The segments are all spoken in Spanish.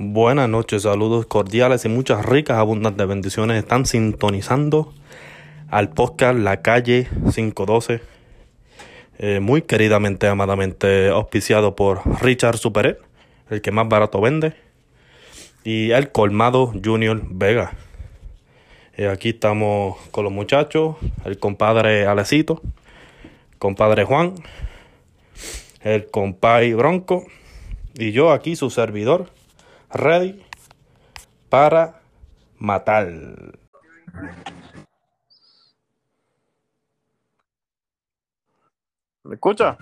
Buenas noches, saludos cordiales y muchas ricas, abundantes bendiciones. Están sintonizando al podcast La Calle 512, eh, muy queridamente, amadamente auspiciado por Richard Superet, el que más barato vende, y el Colmado Junior Vega. Eh, aquí estamos con los muchachos, el compadre Alecito, compadre Juan, el compay Bronco, y yo aquí, su servidor ready para matar. ¿Me escucha?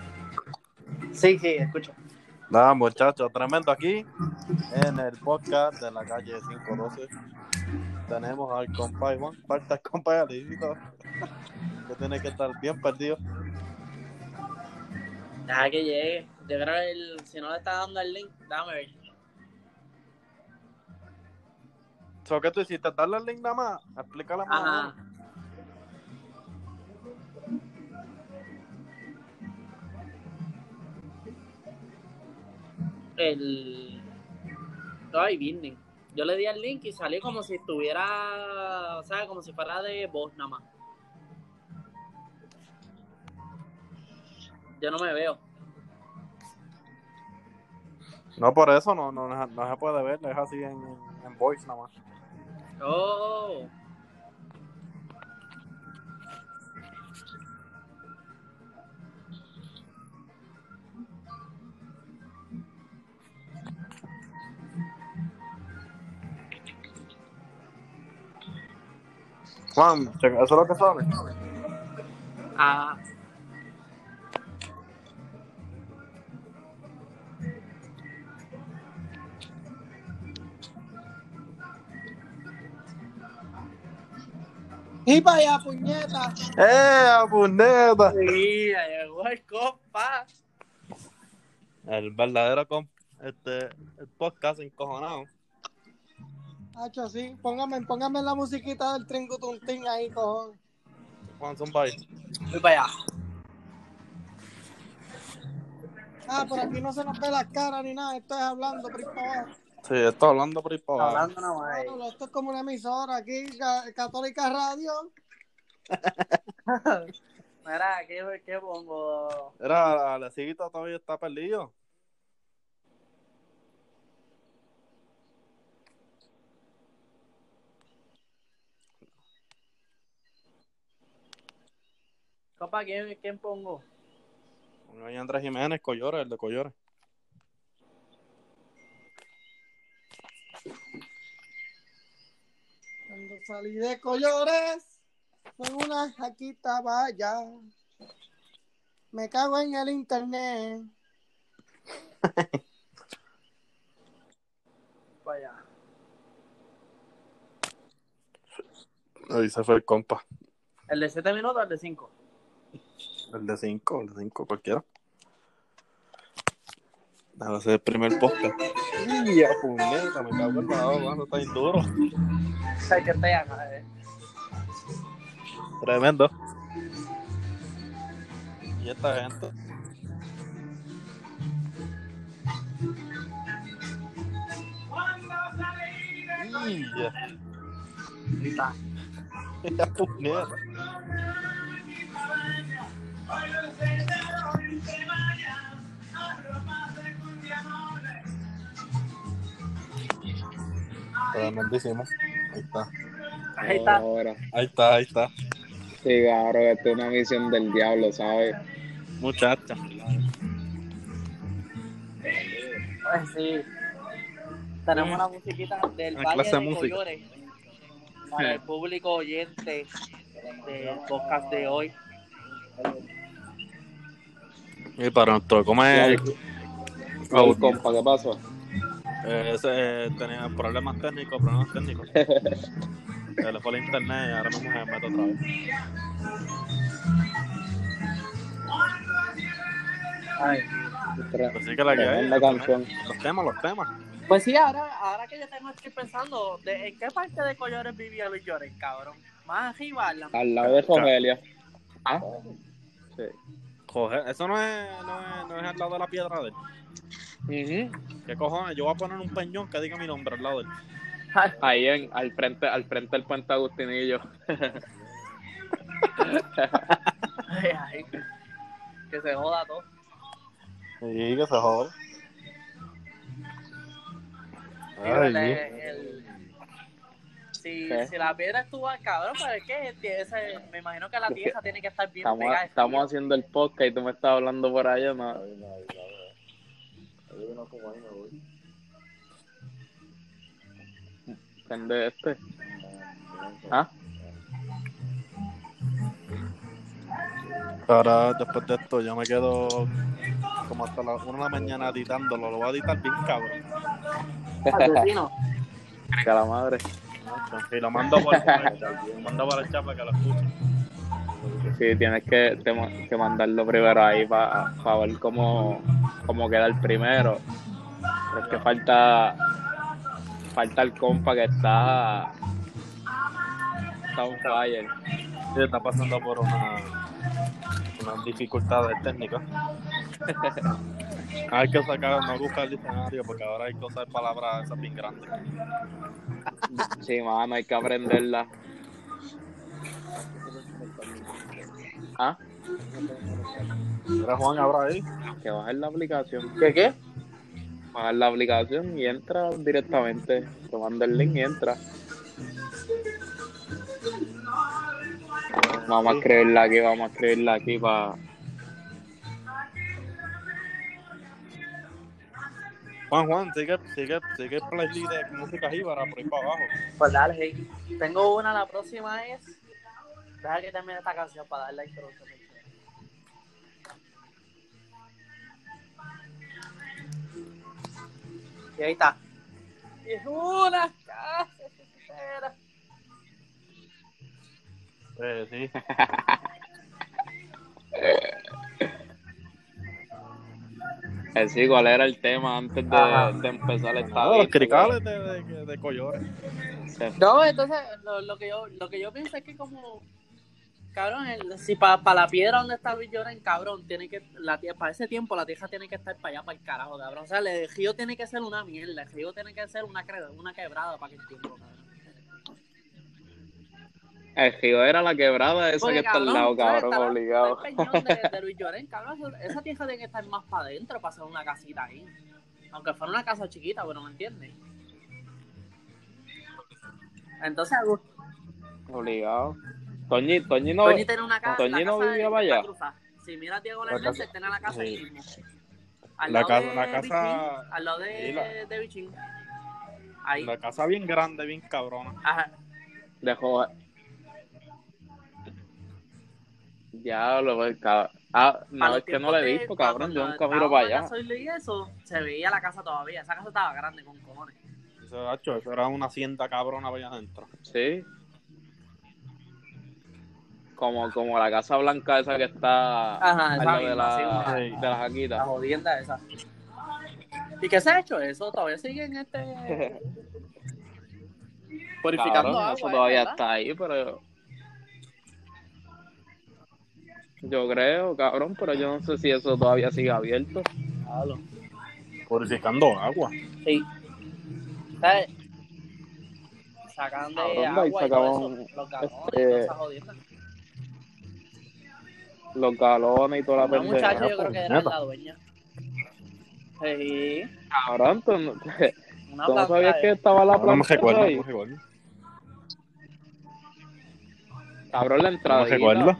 Sí, sí, escucho. Nada, muchachos, tremendo aquí en el podcast de la calle 512. Tenemos al compay Juan, falta el Alicito, que tiene que estar bien perdido. Deja que llegue. Yo creo que el- si no le está dando el link, déjame ver. So, ¿Qué tú hiciste? ¿Darle el link nada más? Explícale más. Ajá. El. Ay, Binding. Yo le di el link y salió como si estuviera. O sea, como si fuera de voz nada más. Yo no me veo. No, por eso no, no, no, no se puede ver, es así en, en voice nada más. Oh. Juan, checa, ¿eso es lo que sale? Ah. Y para allá, puñeta. ¡Eh, puñeta! Sí, llegó el compa. El verdadero comp este, el podcast encojonado. Hacho, sí. Póngame, póngame la musiquita del tringutuntín ahí, cojón. Juan Zumbay. Voy para allá. Ah, por aquí no se nos ve la cara ni nada. Esto es hablando por ahí para abajo. Sí, estoy hablando por ahí para abajo. Hablando nada más. Bueno, esto es como una emisora aquí, Ca- Católica Radio. Mira, ¿qué, qué pongo? Era, Alecito todavía está perdido. Compa, ¿quién, quién pongo? Hay Andrés Jiménez, Collores, el de Collores. Cuando salí de Collores, fue una jaquita vaya. Me cago en el internet. Vaya. Ahí se fue el compa. ¿El de 7 minutos o el de 5? El de 5, el de 5, cualquiera. Debe ser el primer podcast. ¡Y a puñeta! Me cago en la mano, está bien duro. Ay, que te llama, eh. Tremendo. Y esta gente. ¡Y ya! Grita. ¡Y a puñeta! Tremendísimo. Ahí está. Ahí está. Ahora, Ahí está, ahí está. sí, claro, esto es una misión del diablo, ¿sabes? Muchacha. Pues sí. Tenemos una musiquita del Una Valle de de música. Collores. Para el público oyente del podcast de hoy. Y para nuestro comer. Ay, compa, ¿qué pasó? Eh, ese, eh, tenía problemas técnicos, problemas técnicos. Se le fue el internet y ahora mismo se mete otra vez. Ay. Así que la que hay. Canción. Los temas, los temas. Pues sí, ahora, ahora que yo tengo estoy pensando, ¿de, ¿en qué parte de Collores vivía Luis Llores, cabrón? Más arriba, Al lado de Rogelia. Ah, sí. Joder, eso no es, no es, no es al lado de la piedra de él. Ujú. ¿Qué cojones? Yo voy a poner un peñón que diga mi nombre al lado de él. Ahí en, al frente, al frente del puente Agustinillo. Ay, ay. Que se joda todo. Sí, que se jode. Sí, Ay, el- Dios. el- si, si la piedra estuvo al cabrón, pero es que ese- me imagino que la tierra tiene que estar bien Estamos, pegada. estamos haciendo el podcast y tú me estás hablando por allá. No. Prende este. ¿Ah? Ahora, después de esto, yo me quedo como hasta las 1 de la mañana editándolo. Lo voy a editar bien, cabrón. Asesino. Que a la madre. Y lo mando por el chat. Lo mando por el chat para que lo escuchen. Sí, tienes que, te- que mandarlo primero ahí para ver cómo, cómo queda el primero. Pero es que falta falta el compa que está está on fire. Sí, está pasando por una, unas dificultades técnicas. Hay que sacar, no buscar el diccionario porque ahora hay que usar palabras esas bien grandes. Sí, mano, hay que aprenderla. Ah, Mira, Juan, ahora ahí. que bajar la aplicación. ¿Qué qué? Bajar la aplicación y entra directamente. Te manda el link y entra. Vamos a escribirla aquí, vamos a escribirla aquí para. Juan, Juan, sigue, sigue, sigue el playlist de música jíbara por ahí para abajo. Pues dale, hey. Tengo una, la próxima es. Deja que termine esta canción para dar la introducción. Y ahí está. Y es una casa entera. Eh, sí. Eh, sí, ¿cuál era el tema antes de, de empezar esta No, los vista? cricales de, de, de Collores. No, entonces lo, lo que yo lo que yo pienso es que como cabrón, el- si para la piedra donde está Luis Lloren, cabrón, tiene que la para ese tiempo la tierra tiene que estar para allá para el carajo, cabrón. O sea, el río tiene que ser una mierda, el río tiene que ser una una quebrada para que el tiempo, cabrón. El río era la quebrada esa Porque, que está al lado, cabrón, está obligado. está el peñón de, de Luis Lloren, cabrón, esa tierra tiene que estar más para adentro para hacer una casita ahí. Aunque fuera una casa chiquita, pero me entiendes. Entonces, Obligado. Toñi, Toñi no. Toñi tiene una casa. Toñi la no casa vivía de- allá. Si miras Diego La Hernández, casa- tiene la casa ahí sí. mismo. Al La de casa- Bichín, al lado de, sí, la- de Bichín. Ahí. La casa bien grande, bien cabrona. Ajá. Dejó. Ya lo ves, cabrón. Ah, no, es que no lo he de- visto, cabrón. Yo nunca miro para allá. gasoil y eso, se veía la casa todavía. Esa casa estaba grande con cojones. Eso, eso era una hacienda cabrona allá adentro. Sí. Como, como la casa blanca esa que está Ajá, esa de la, Sí. de la La jaquita. jodienda esa. ¿Y qué se ha hecho eso? Todavía siguen este. purificando Cabrón, agua. eso todavía ¿verdad? está ahí, pero. Yo creo, cabrón, pero yo no sé si eso todavía sigue abierto. Claro. Purificando agua. Sí. ¿Sabes? Sacan de agua y todo sacaban, eso. Los galones, este. Los galones y toda la pendeja. muchacha yo creo que era la dueña. Sí. Cabrón, tú no, Una sabías que estaba la No me recuerdo, ahí. no me recuerdo. Cabrón, la No recuerdo.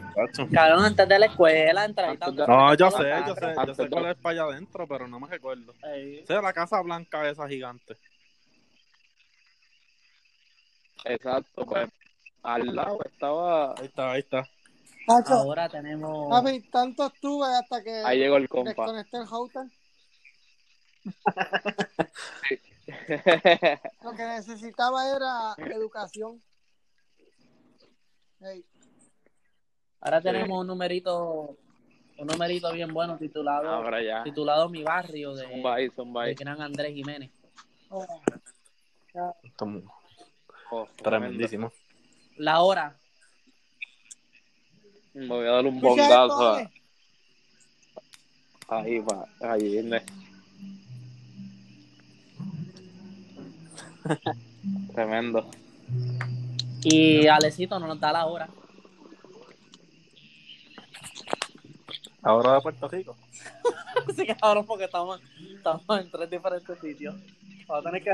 Cabrón, antes de la escuela, entrar Antes de- No, yo sé, yo sé, yo sé cuál es para allá adentro, pero no me recuerdo. Sí. Sea, la casa blanca esa gigante. Exacto, pues. Al lado estaba. Ahí está, ahí está. Ahora tenemos. papi, tanto estuve hasta que Ahí llegó el compa. desconecté el router. Lo que necesitaba era educación. Ahora tenemos un numerito. Un numerito bien bueno titulado. Ahora ya. Titulado Mi Barrio de, ahí. gran Andrés Jiménez. oh, Oh, tremendísimo. La hora. Me voy a dar un bongazo. A... Ahí va, ahí Ernesto. Tremendo. Y Alecito no nos da la hora. ¿La hora de Puerto Rico? sí, que ahora porque estamos, estamos en tres diferentes sitios. Vamos a tener que...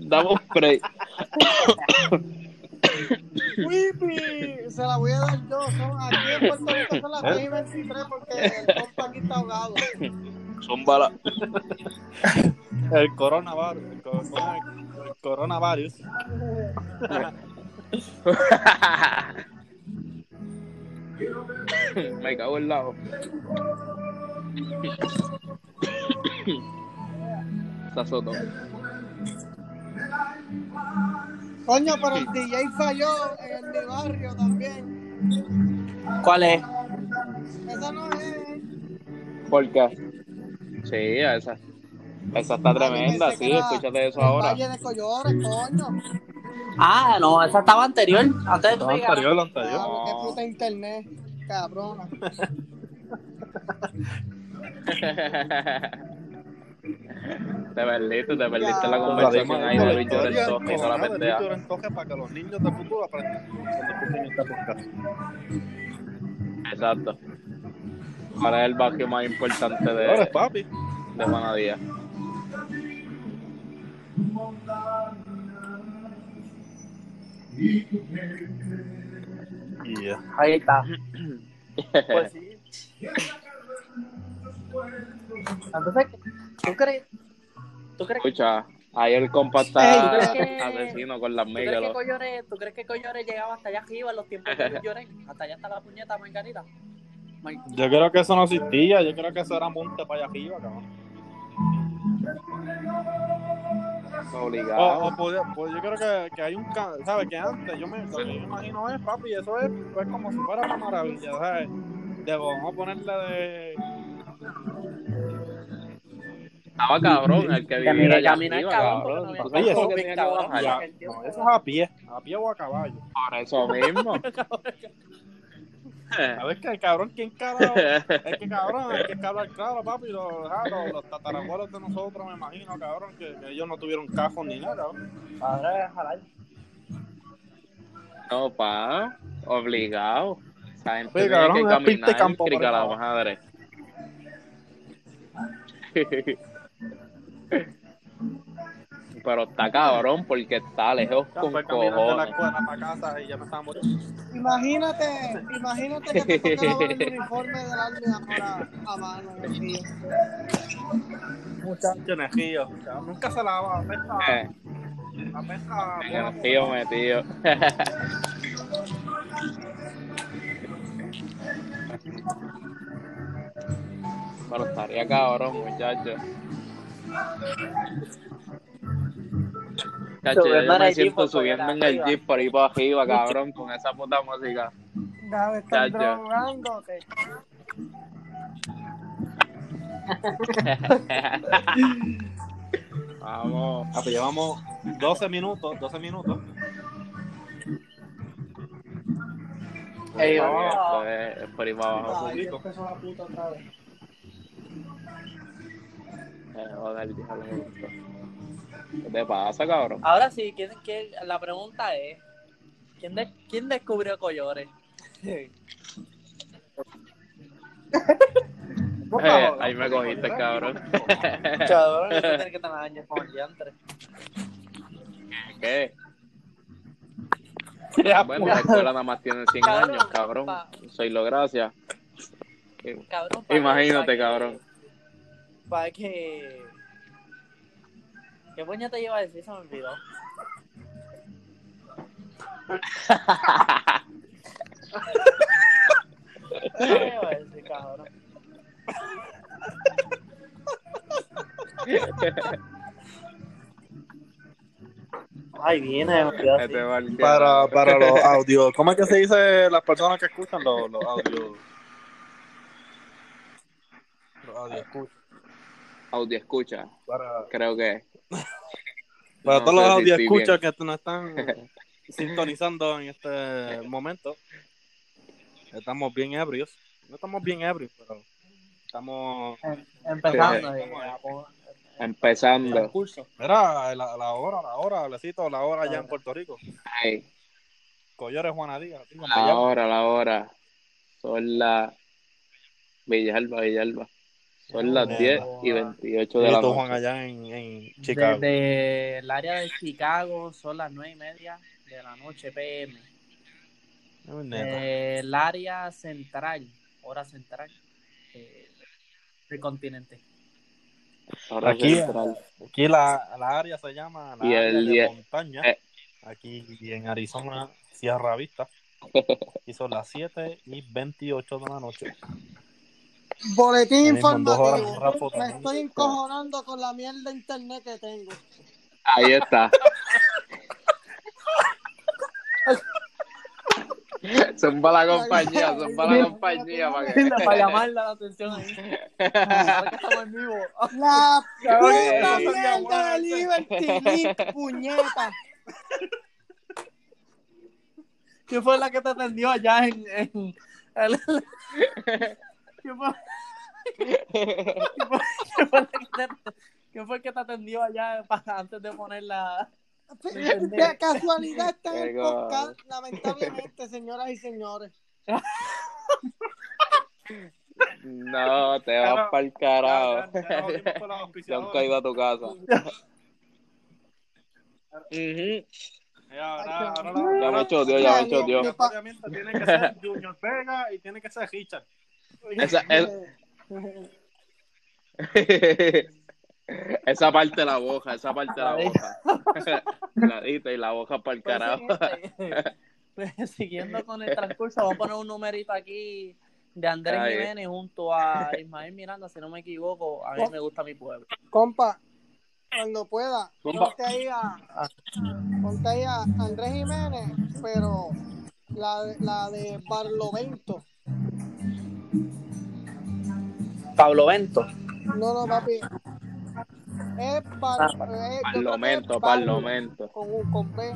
Damos break. ¡Wipi! Se la voy a dar yo. Son, aquí en Puerto Rico son las 6 y 23 porque el compa aquí está ahogado. Son balas. El coronavirus. El, co- el coronavirus. Me cago en lado. Está soto. Coño, pero el DJ falló en mi barrio también. ¿Cuál es? Esa no es. ¿Por qué? Sí, esa. Esa está tremenda, sí, era escúchate eso el ahora. Valle de Collores, coño. Ah, no, esa estaba anterior. Antes de tu llegada. anterior, lo anterior. Claro, qué puta internet, cabrona. Te perdiste, te perdiste la conversación ahí de Luis Historia Llorentoje y toda la de Luis pendeja. Llorentoje para que los niños del futuro aprendan. Exacto. ¿Cuál es el barrio más importante Ahora es de, papi. de Juana Díaz? Y ya. Ahí está. Pues sí. Entonces, ¿tú crees? ¿Tú crees, Escucha, ahí el compa está ¿tú crees que- asesino con las ¿tú migas. Collores, ¿tú crees que Collores llegaba hasta allá arriba en los tiempos de Llorén? Hasta allá está la puñeta Margarita. Mar- Yo creo que eso no existía. Yo creo que eso era monte para allá arriba, cabrón. O, Obligado. o podía- pues yo creo que, que hay un ¿sabes? Que antes, yo me, lo que yo me imagino es, papi, eso es pues, como si fuera una maravilla, ¿sabes? Digo, vamos a ponerle de. Estaba cabrón el que Que mire, allá arriba, cabrón, cabrón. Oye, eso que que tenía que bajar. Ya, no, eso es a pie, a pie o a caballo. Por eso mismo. A ver que el cabrón, ¿quién carajo? Es que cabrón, hay que hablar claro, papi. Los, ah, los, los tatarabuelos de nosotros, me imagino, cabrón, que, que ellos no tuvieron cajos ni nada, cabrón. Ahora jalar. No, pa, obligado. Esa gente Oye, cabrón, que pista de caminar, campo la madre. Pero está cabrón porque está lejos Ya con la cojones. escuela para casa y ya me estaba muriendo. Imagínate, imagínate que te toque el uniforme del army ahora a mano. Muchacho energía. Nunca se lava, apesta, Eh, apesta. metido. Pero estaría cabrón, muchacho. Subiendo yo me siento por subiendo en el jeep por ahí para arriba, cabrón, con esa puta música. Estar Chacho. drogándote. Vamos. Ah, pues llevamos 12 minutos, 12 minutos. Ey, Vamos, es por ahí para abajo. Ay, ya empezó la puta otra vez. Joder, esto. ¿Qué te pasa, cabrón? Ahora sí, ¿quién, quién- la pregunta es: ¿quién, de- quién descubrió Collores? Eh, ahí me cogiste, cabrón. Cabrón, eso tiene que tener años como el diantre. ¿Qué? Bueno, la escuela nada más tiene 100 Cabrón, años, cabrón. pa- Soy lo gracias. Cabrón, Imagínate, cabrón. Para que. ¿Qué te iba a decir? Se me olvidó. ¿Qué te iba a decir, cabrón? Ay, viene, me olvidó así. Este. Para, para los audios. ¿Cómo es que se dice las personas que escuchan los, los audios? Los audios escuchan. Audio escucha, Para, creo que. para No todos los sé si escuchas que nos están sintonizando en este momento. Estamos bien ebrios. No estamos bien ebrios, pero estamos. Em- Empezando. Sí. Empezando. transcurso. Mira, la, la hora, la hora, Lecito, la hora allá en Puerto Rico. Ay, Collores Juana Díaz. digo, en la hora, la hora. Son las. Villalba, Villalba. Son las Eh, 10 y 28 de la tú, Juan, noche. allá en, en Chicago. Desde el área de Chicago son las nueve y media de la noche PM. Eh, el área central, hora central eh, del continente. Hora Aquí, central. aquí la, la área se llama la Y área el de día- montaña. eh. Aquí en Arizona, Sierra Vista. Y son las 7 y 28 de la noche. Boletín informativo. Me estoy encojonando con la mierda de internet que tengo. Ahí está. son para la compañía, son para la compañía. Para que... Para llamarle la atención ahí. Ahora que estamos en vivo. La puta mierda de Liberty Link, puñeta. ¿Quién fue la que te atendió allá en... en el- ¿Quién fue, quién fue- quién fue la que te- quién fue el que te atendió allá para, antes de poner la... De casualidad está en el podcast, lamentablemente, señoras y señores. No, te vas para el carajo. Ya, ya, ya he ido a tu casa. Ya, ahora- ahora la- Ya me choteó, ya me choteó. Obviamente tiene que ser Junior Vega y tiene que ser Richard. Esa, es- esa parte de la boca, esa parte de la boca. La dita y la boca para el Pues, carajo. este, pues, siguiendo con el transcurso, vamos a poner un numerito aquí de Andrés Ay. Jiménez junto a Ismael Miranda, si no me equivoco. A mí me gusta mi pueblo. Compa, cuando pueda, Compa. ponte ahí a, ponte ahí a Andrés Jiménez, pero la, la de Barlovento. Pablo Bento. No, no, papi. Es bar, Ah, es- es Parlamento, parlamento. Con, un- con B.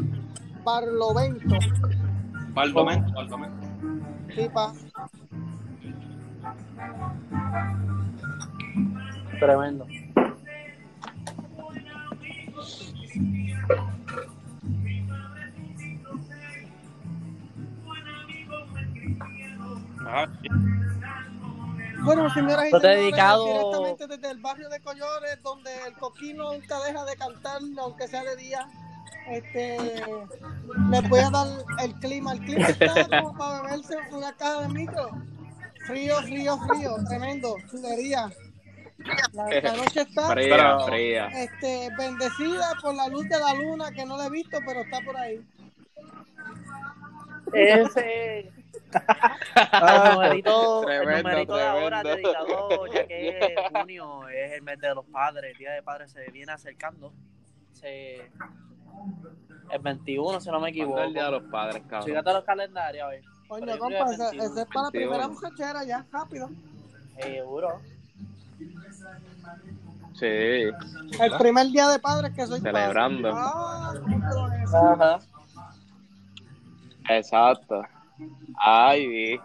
Barlovento. Baldomento, Baldomento. Sí, pa. Tremendo. Ajá. Bueno, señoras y señores, dedicado- directamente desde el barrio de Collores, donde el coquino nunca deja de cantar, aunque sea de día. Este, les voy a dar el clima. El clima está como para beberse una caja de micro. Frío, frío, frío, tremendo, chulería. La, la noche está Fría, Pero- fría. este, bendecida por la luz de la luna, que no la he visto, pero está por ahí. Ese. El numerito, el Tremendo, numerito de ahora dedicado, ya que es junio, es el mes de los padres, el día de padres se viene acercando. Se, el 21, si no me equivoco. ¿Cuándo es el día de los padres, cabrón? Fíjate los calendarios, a ver. Yo compa, que ese, 21, ese es para la 21. primera muchachera ya, rápido. Seguro. Sí, El primer día de padres que soy padre. Celebrando. Ah, ¿cómo te lo es? Ajá. exacto. Ay, vi.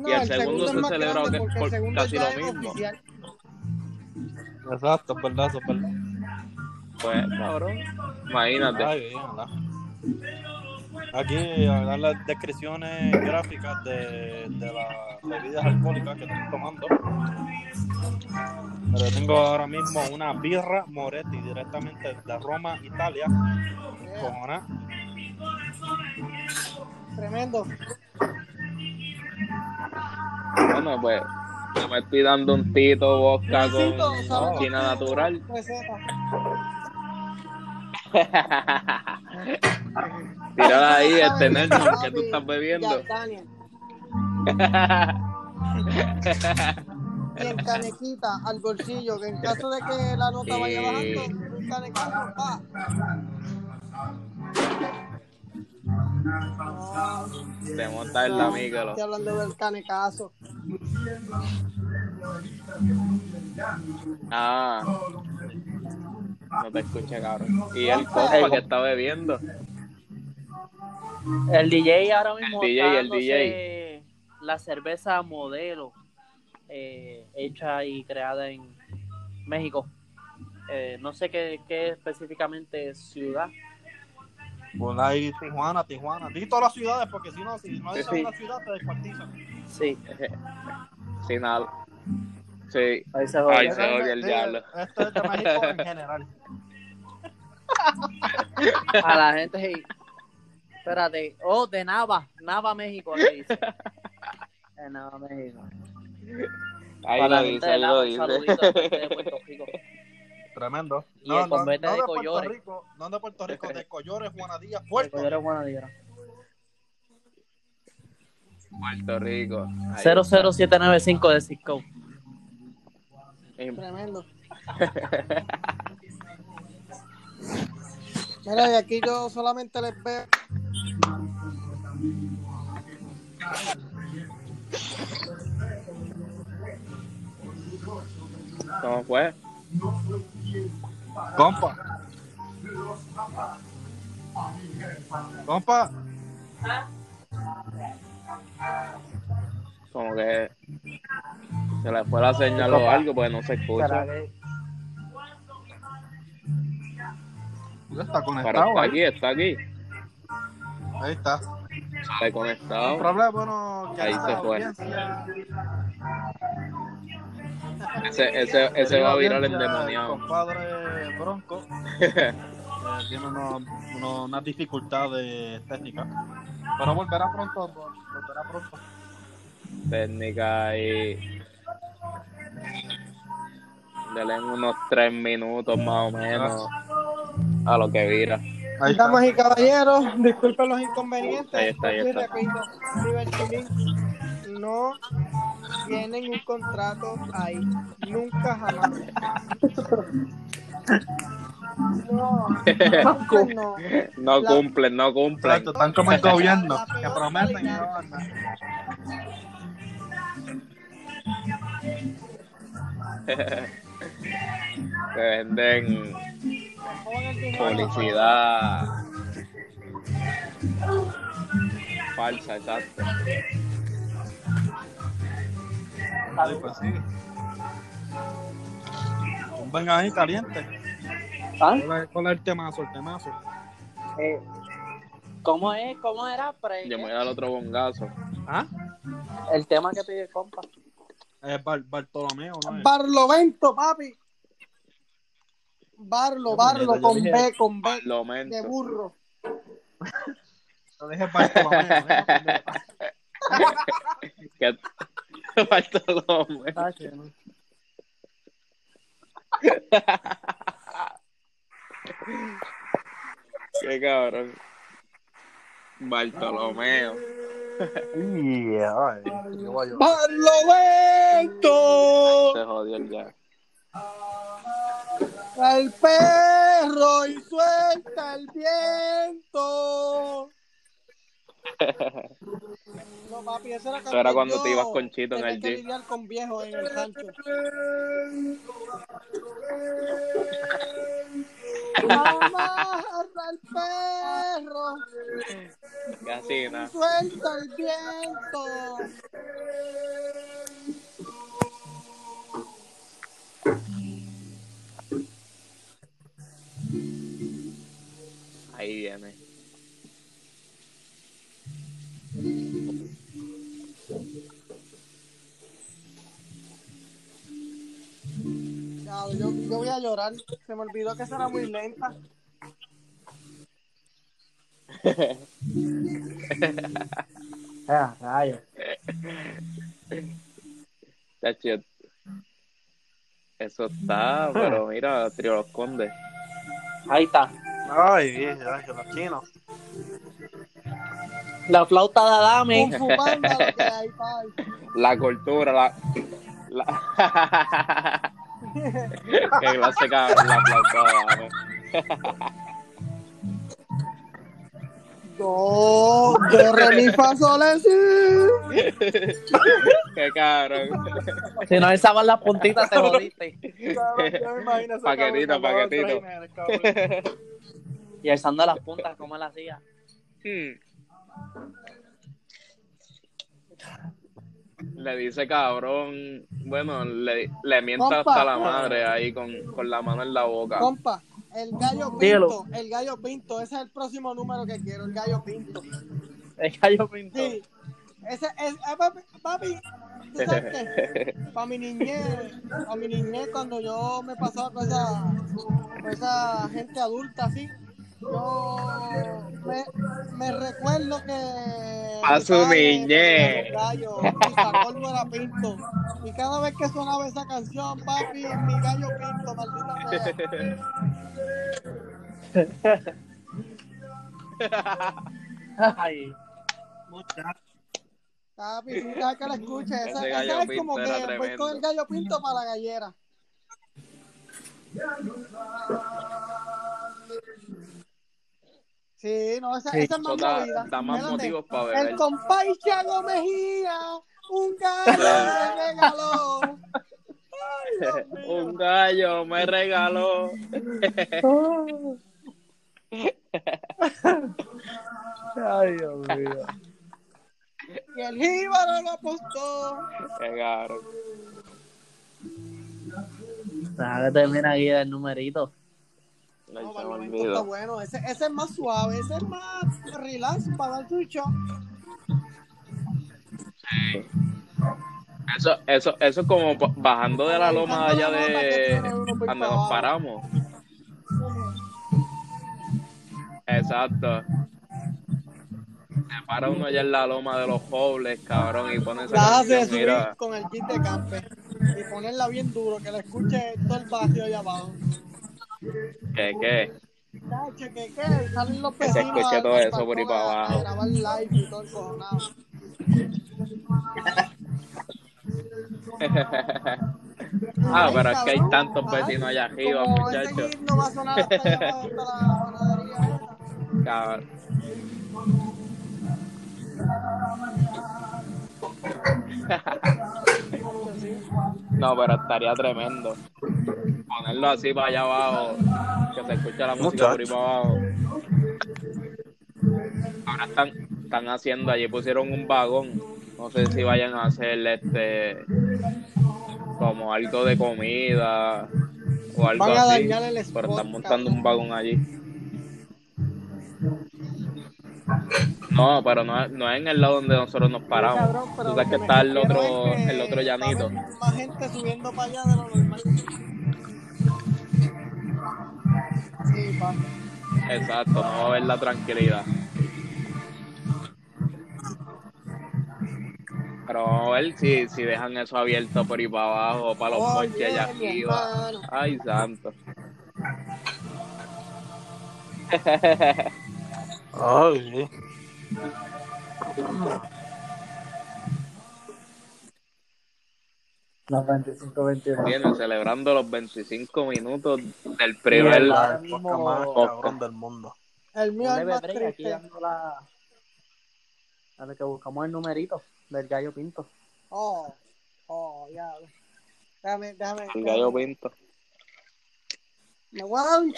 No, Y el segundo se celebra que- por el casi lo mismo. oficial. Exacto, verdad, eso es verdad. Pues, cabrón. Imagínate. Ay, bien, ¿verdad? Aquí a dar las descripciones gráficas de, de las bebidas alcohólicas que estoy tomando. Pero tengo ahora mismo una birra Moretti directamente de Roma, Italia. Cojona. Tremendo. Bueno, pues, yo me estoy dando un tito Luisito, con ¿sabes china natural. Tírala ahí, ¿Sabes este qué, Nelson, papi? que tú estás bebiendo. Y en canequita al bolsillo, que en caso de que la nota vaya bajando, un canecazo, Te montas en la mica. estoy hablando del canecazo. Ah. No te escuché, cabrón. Y el compa que está bebiendo. El DJ ahora mismo El DJ, el dándose la cerveza modelo eh, hecha y creada en México. eh, no sé qué, qué específicamente ciudad. Ahí Tijuana, Tijuana. Di todas las ciudades porque si no, si no dices Sí. una ciudad te descuartizan. Sí, Sin nada. Sí. ahí se Ay, jodió. se odia el Di- diablo. Esto es de México en general. A la gente, sí. Espérate. Oh, de Nava. Nava, México. aquí dice. De Nava, México. Ahí Para lo la dice, gente de ahí lo Nava, dice. De. Tremendo. Y el convete de Puerto Collores. Rico, no de Puerto Rico, de Collores, Juanadías, Puerto Puerto. Rico, Guanadilla. Puerto Rico. Ahí. 00795 de Cisco. Tremendo. Mira, y aquí yo solamente les veo. ¿Cómo fue? Compa. Compa. Como que se le fue la señal o algo, pues no se escucha. ¿Será que- Ya está Pero conectado. está ahí. aquí, está aquí. Ahí está. Está El conectado. problema, bueno, que Ahí se fue. audiencia- Ese, ese, ese va a virar el endemoniado. El compadre Bronco eh, tiene unos, unos- unas dificultades técnicas. Pero volverá pronto. vol- Volverá pronto. Técnica y. Dale unos tres minutos más o menos a lo que vira. Ahí. Damas y caballeros, disculpen los inconvenientes. Ahí está, ahí está. no tienen un contrato ahí. Nunca jamás. No, no, no. No La- cumplen, no cumplen. Exacto, están como el gobierno, que prometen y no que venden publicidad falsa, exacto. Ahí, pues sí. Vengan ahí caliente. ¿Ah? ¿Cuál es- ¿Cuál es el temazo? El temazo. Eh, ¿Cómo es? ¿Cómo era? Pre- Yo me voy a dar otro bongazo. ¿Ah? El tema que pide compa. Es Bar- Bartolomeo, ¿no? es? Barlovento, papi. Barlo, Barlo, con B, con B, Lo de burro. Lo dije Bartolomeo, ¿eh? Que Bartolomé. Ah. Qué cabrón. Bartolomeo. Yeah. Barlovento. Se jodió el ya. Al perro y suelta el viento. No, papi, era, Eso era cuando yo te ibas con Chito en el que con en el rancho. Amarra al perro Casi nada. suelta el viento. Ahí viene. Yo, yo voy a llorar. Se me olvidó que esa era muy lenta. Ah, Eso está, pero mira, Trio Los Condes. Ahí está. Ay, ay, que los chinos. La flauta de Adame. La cultura, la. la... Qué clase cabrón la ¿no? Do, do, re, mi, fa, sol, la, si. Qué cabrón. Si no alzaban las puntitas, te jodiste. Cabrón, Paquetito, paquetito. Jiménez. Y alzando las puntas, como él hacía. Hmm. le dice cabrón, bueno, le, le mienta Compa. hasta la madre ahí con, con la mano en la boca. Compa, el gallo Dígalo. pinto, el gallo pinto, ese es el próximo número que quiero, el gallo pinto. El gallo pinto. Sí, ese es, eh, papi, papi, ¿tú sabes qué? Para mi niñez, para mi niñez, cuando yo me pasaba con esa, con esa gente adulta así, yo me, me recuerdo que. Mi su niñez. mi sacón era pinto. Y cada vez que sonaba esa canción, papi, mi gallo pinto, maldita sea. Ay. Papi, sí, cada que la escuche. Esa, esa es como que voy con el gallo pinto para la gallera. Sí, no, esa, Sí, esa es más da, movida. da más motivos para El beber. compay Chago Mejía, un gallo me regaló. Ay. Un gallo me regaló. Ay, Dios mío. Y el jíbaro lo apostó. Qué cabrón. Nada, que termina aquí el numerito. Ay, No, momento está bueno. Ese, ese es más suave, ese es más relax para dar su show. Eso, eso, eso es como bajando de la loma allá de donde nos paramos. Exacto. Se para uno allá en la loma de los Hobles, cabrón, y pone esa canción, subir mira. con el kit de campe y ponerla bien duro, que la escuche todo el barrio allá abajo. ¿Qué, qué? Tache, que qué, salen los Que se escuche todo eso por ahí balcón para a- abajo. A grabar live y todo el cojonado. ah, pero es que hay tantos vecinos allá arriba, muchachos. kit no va a sonar hasta allá abajo, hasta la panadería esa. Cabrón. No, pero estaría tremendo. Ponerlo así para allá abajo, que se escuche la música por ahí para abajo. Ahora están, están haciendo, allí pusieron un vagón. No sé si vayan a hacer este como algo de comida o algo Van a así. dañar el spot, Pero están montando un vagón allí. No, pero no, es- no es en el lado donde nosotros nos paramos. Cabrón, Tú sabes que está el otro, es que el otro llanito. Más gente subiendo para allá de lo normal. Sí, pa. Exacto, no va a haber la tranquilidad. Pero vamos a ver si, si dejan eso abierto por ahí para abajo, para los porches allá arriba. Ay, santo. Ay, Los 25, 21. Viene celebrando los 25 minutos del primer. Época más cabrón del mundo. El mío es más MP3 aquí triste. dando la. A ver que buscamos el numerito del gallo pinto. Oh, oh, ya. Déjame, déjame. El gallo déjame. pinto. Me voy a dar un.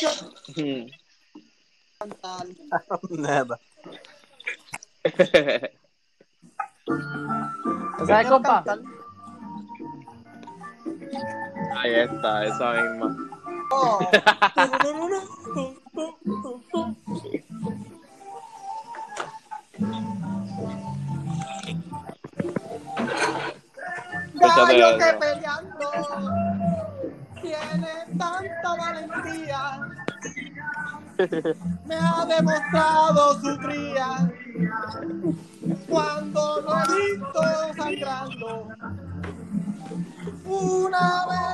¿Tú sabes, compa? cantar. Ahí está, esa misma. Oh. Gallo que peleando tiene tanta valentía. Me ha demostrado su cría cuando lo he visto sangrando. Una vez.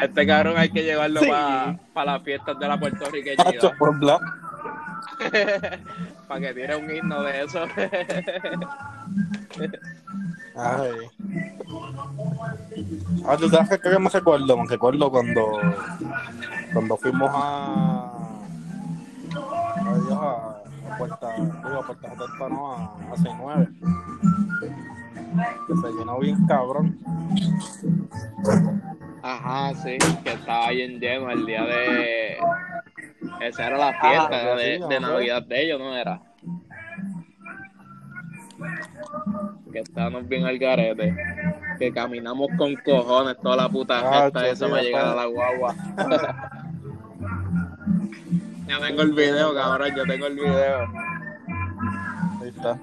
Este cabrón hay que llevarlo Sí. para las fiestas de la bla. para que tire un himno de eso. Ay. Ah, tú sabes que me recuerdo, me recuerdo cuando cuando fuimos a Puerta, digo, Puerta Jotapa, no, a, a C9 que se llenó bien cabrón Ajá, sí, que estaba bien lleno el día de. Esa era la fiesta Ah, de, sí, de Navidad de ellos, ¿no era? Que estábamos bien al garete. Que caminamos con cojones toda la puta Ah, fiesta sí, esa sí, para llegar a papá. la guagua. ya tengo el video, cabrón, yo tengo el video. Ahí está.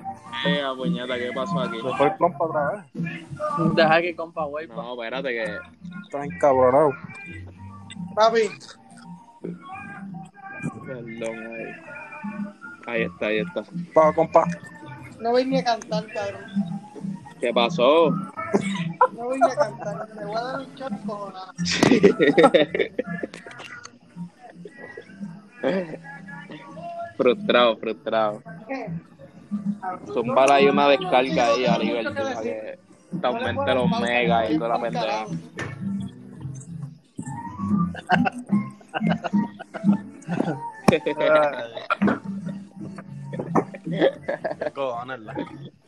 Eh, puñeta, ¿qué pasó aquí? Se fue el compa otra vez. Deja que compa güey. No, espérate que. Está encabronado. Papi, Perdón, ahí. Ahí está, ahí está. Pa, compa. no vine a cantar, cabrón. ¿Qué pasó? No vine a cantar. Me voy a dar un shot frustrado, frustrado. ¿Qué? Zumbar ahí una descarga ahí a mucho que para te aumente los megas y toda la pendeja.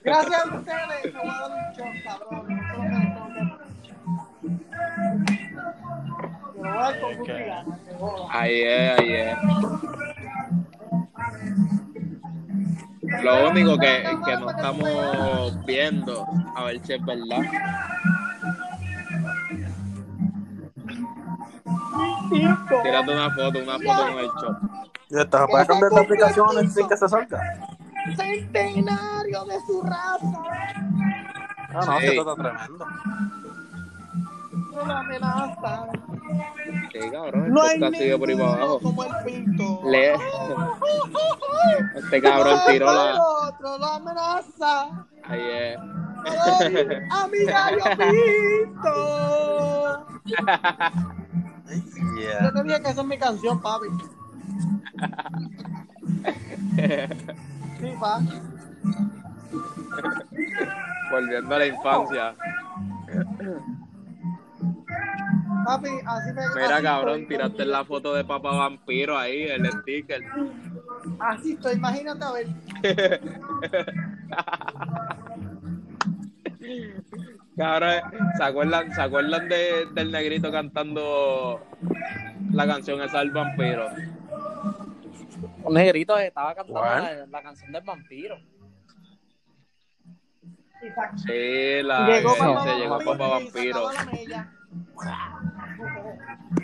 Gracias a ustedes, me voy a dar un cabrón. Eso es lo que Lo único que, que no estamos viendo, a ver si es verdad. Tírate una foto, una foto con el shop. Ya está, ¿puedes cambiar de aplicaciones sin que se salga? Centenario de su raza. Ah, no, Sí. que esto está tremendo. No. Sí, cabrón, No hay está así de por ahí para ninguno abajo. como el pinto. Le... Este cabrón tiró El la. otro lo amenaza. Ahí es. Ay, A mi gallo pinto. Yeah. Yo te dije que esa es mi canción, papi. Sí, pa. Volviendo a la infancia. Papi, así me Mira, así cabrón, estoy, tiraste la foto de Papá Vampiro ahí, el sticker. Así estoy, imagínate a ver. Cabrón, ¿se acuerdan, ¿se acuerdan de, del negrito cantando la canción esa del vampiro? Un negrito estaba cantando la, la canción del vampiro. Sí, la Llegó que Papá dice, llegó Papá y Vampiro.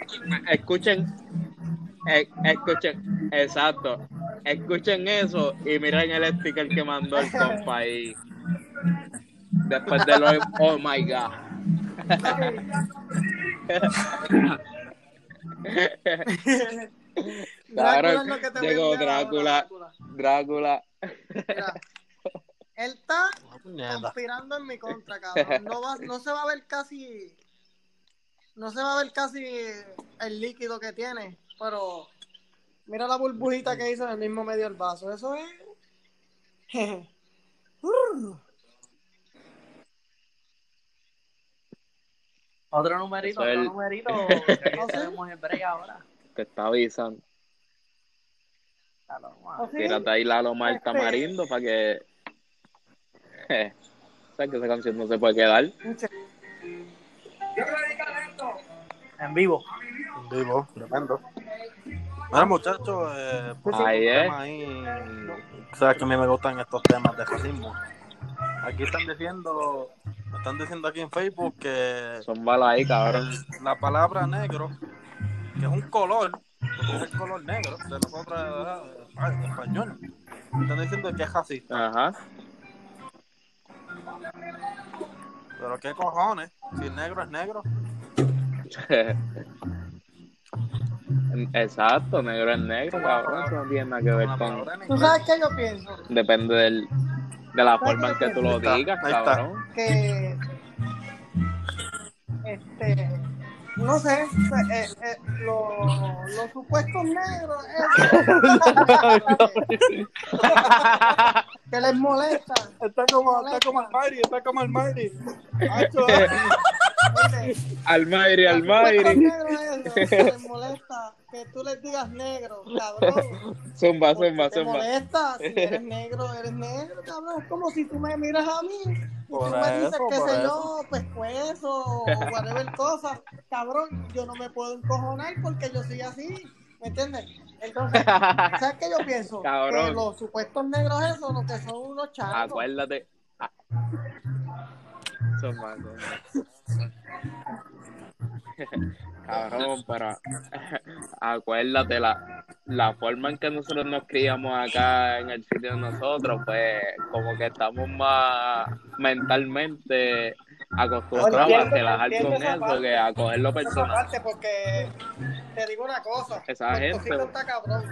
Escuchen, eh, escuchen, exacto. Escuchen eso y miren el sticker que mandó el compa ahí. Después de lo, oh my god. Te llegó Drácula. Drácula. Mira, él está conspirando en mi contra, cabrón. No, va, no se va a ver casi. No se va a ver casi el líquido que tiene, pero mira la burbujita que hizo en el mismo medio del vaso. Eso es. Uh, Otro numerito, es otro el- numerito. que ¿Ah, sí? tenemos en break ahora. Te está avisando. Tírate ahí la loma del Este- tamarindo para que. ¿Sabes que esa canción no se puede quedar? En vivo. En vivo, tremendo. Mira, muchachos, eh, pues, Ahí es. ahí, sabes que a mí me gustan estos temas de racismo. Aquí están diciendo, están diciendo aquí en Facebook que Son balas ahí, cabrón. la palabra negro, que es un color, porque es el color negro de nosotros, eh, en español, están diciendo que es racista. Ajá. Pero qué cojones, si el negro es negro. Exacto, negro es negro, cabrón. Eso no tiene nada que ver con. ¿Tú sabes qué yo pienso? Depende del, de la forma en que tú lo digas, ahí está. cabrón. Que. Este. No sé, eh, eh, lo- los supuestos negros eh, que les molesta. Está como, está como el Mayri, está como el Mayri. Los Almayri. negros esos, que les molesta que tú les digas negro, cabrón. Zumba, porque zumba, te zumba. molesta. Si eres negro, eres negro, cabrón. Es como si tú me miras a mí y Por tú me dices, qué sé yo, pescuezo o whatever cosa. Cabrón, yo no me puedo encojonar porque yo soy así. ¿Me entiendes? Entonces, ¿sabes qué yo pienso? Cabrón. Que los supuestos negros esos, lo que son unos chavos. Acuérdate. Ah. Zumba, zumba. Cabrón, pero acuérdate la, la forma en que nosotros nos criamos acá en el sitio de nosotros, pues como que estamos más mentalmente acostumbrados a relajar con eso que a cogerlo personal. parte, porque te digo una cosa. Esa gente, está cabrón.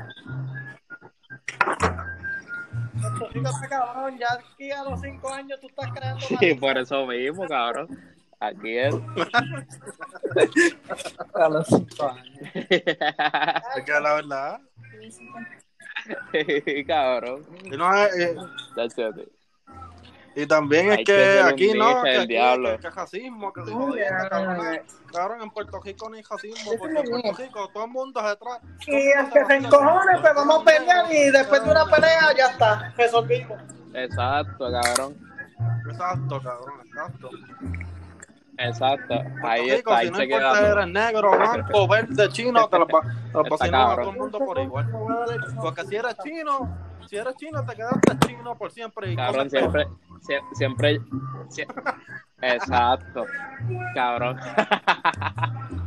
Está cabrón. Ya aquí a los cinco años tú estás creando. Sí, por eso mismo, cabrón. Aquí es. A los cinco años. Es que la verdad. cabrón. Y, no, eh, eh, y también es que aquí no, que, el aquí, diablo. que, que racismo, que jodiendo, cabrón. Cabrón, en Puerto Rico no hay racismo, porque en Puerto Rico todo el mundo se trata. Y el que se encojone, pues vamos a pelear y después de una pelea ya está, resolvimos. Exacto, cabrón. Exacto, cabrón, exacto. Exacto. Ahí Rico, está, ahí si no se importa queda. eres negro, blanco, verde, chino, te lo vacilan a todo el mundo por igual. Porque si eres chino, si eres chino, te quedaste chino por siempre. Y Cabrón, siempre, sie- siempre, sie- exacto, cabrón.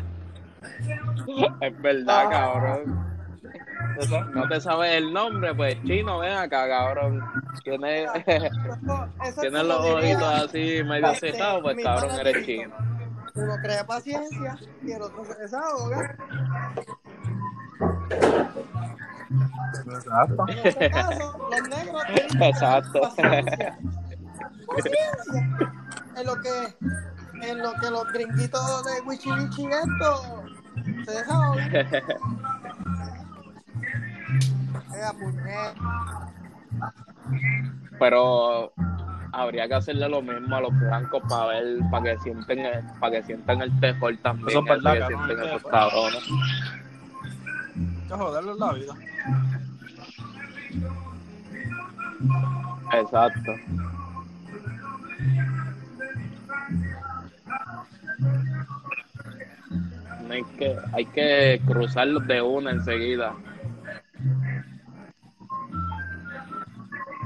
Es verdad, cabrón. No te sabes el nombre, pues chino, ven acá, cabrón. Tienes, tienes los ojitos así medio cerrados, pues cabrón, eres chino. Uno crea paciencia y el otro se desahoga. Exacto. En este caso, los negros tienen Exacto. paciencia. Paciencia. En lo que, en lo que los gringuitos de Wichibichi esto se desahogan. Pero habría que hacerle lo mismo a los blancos para ver, para que sienten, para que sientan el tejol también, Eso es verdad, que sienten el esos cabrones. Que joderle la vida. Exacto. No hay que, hay que cruzarlos de una enseguida.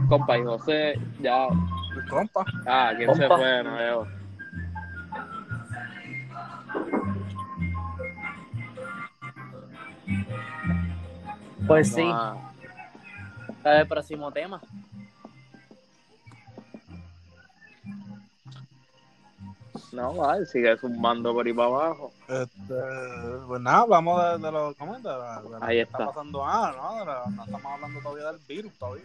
Compa, y José, ya. Mi compa. Ah, ¿quién se Compa. fue? No veo. Pues sí, Ah, para el próximo tema. No, vale, sigue zumbando por ahí para abajo. Este, pues nada, hablamos de, de lo, ¿cómo es? De, la- de lo Ahí que está. pasando. Ah, no, de la- no estamos hablando todavía del virus todavía.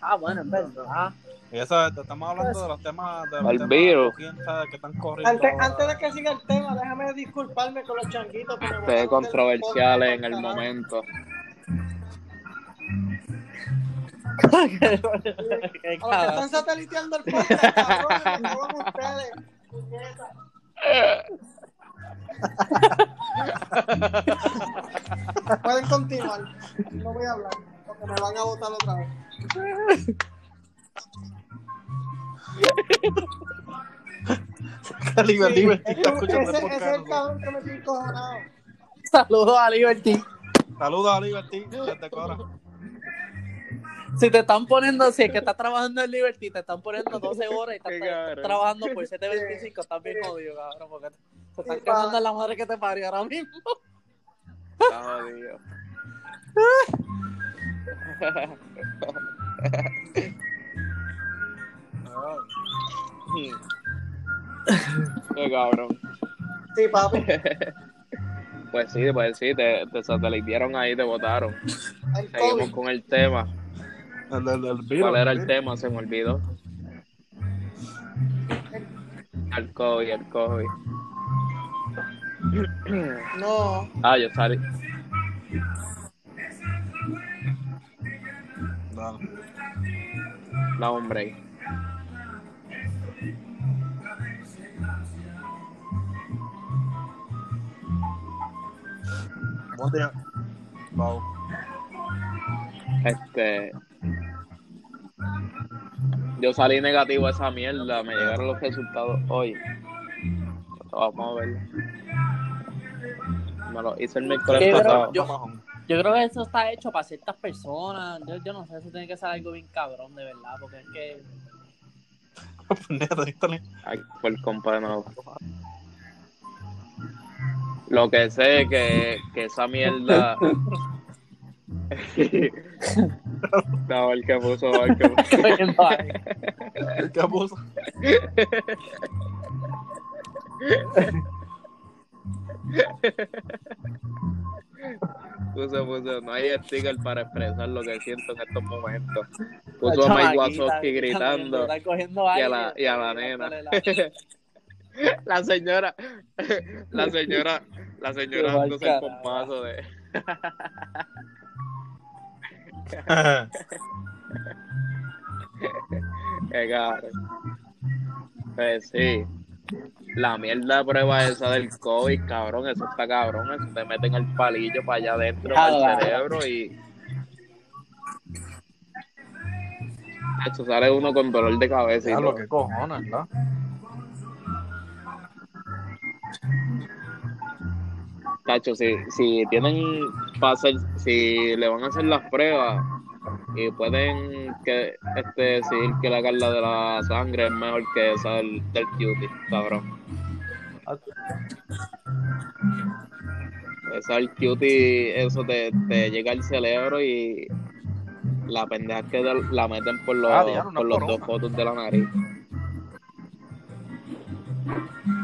Ah, bueno, en verdad. Y eso, estamos hablando de los temas de los El temas virus. que están corriendo. Antes, antes de que siga el tema, déjame disculparme con los changuitos. Ustedes controversiales en el momento. Los que están sateliteando el podcast, cabrón, ustedes. Puñeta. Pueden continuar. No voy a hablar, porque me van a votar otra vez. Liber- Sí, Liberty es está que escuchando ese, el ese es el cabrón que me tiene encojonado. Saludos a Liberty. Saludos a Liberty desde Cora. Si te están poniendo, si es que estás trabajando en Liberty, te están poniendo 12 horas y estás, estás trabajando por 7.25, estás bien jodido, cabrón, porque te, te están en la madre que te parió ahora mismo. Está jodido. Qué cabrón. Sí, papi. Pues sí, pues sí, te, te ahí, te votaron. Seguimos con el tema. El, el, el virus. ¿Cuál era el tema? Se me olvidó. El COVID, el COVID. No. Ah, yo salí. Dale. No, hombre. Wow. Este. Yo salí negativo a esa mierda, me llegaron los resultados hoy. Vamos a ver. Me lo hice el miércoles pasado. yo- Yo creo que eso está hecho para ciertas personas. Yo, yo no sé, eso tiene que ser algo bien cabrón, de verdad, porque es que. Ay, por compa de nuevo. Lo que sé es que, que esa mierda. no, el que puso, el que puso. ¿Qué puso? Puso, puso, no hay sticker para expresar lo que siento en estos momentos. Puso La a Mike Wazowski gritando y a la, y a la nena. la- señora, la señora, la señora dándose el pompazo de. Qué cabrón. Pues sí. La mierda de prueba esa del COVID, cabrón, eso está cabrón. Eso te meten el palillo para allá adentro, para el cerebro y. Eso sale uno con dolor de cabeza y Ya, lo que cojones, ¿verdad? Tacho, si, si tienen para hacer, si le van a hacer las pruebas y pueden que este decir que la carla de la sangre es mejor que esa del, del cutie, cabrón. Esa del cutie, eso te, te llega al cerebro y la pendeja que te- la meten por los, Ah, no por los dos fotos de la nariz.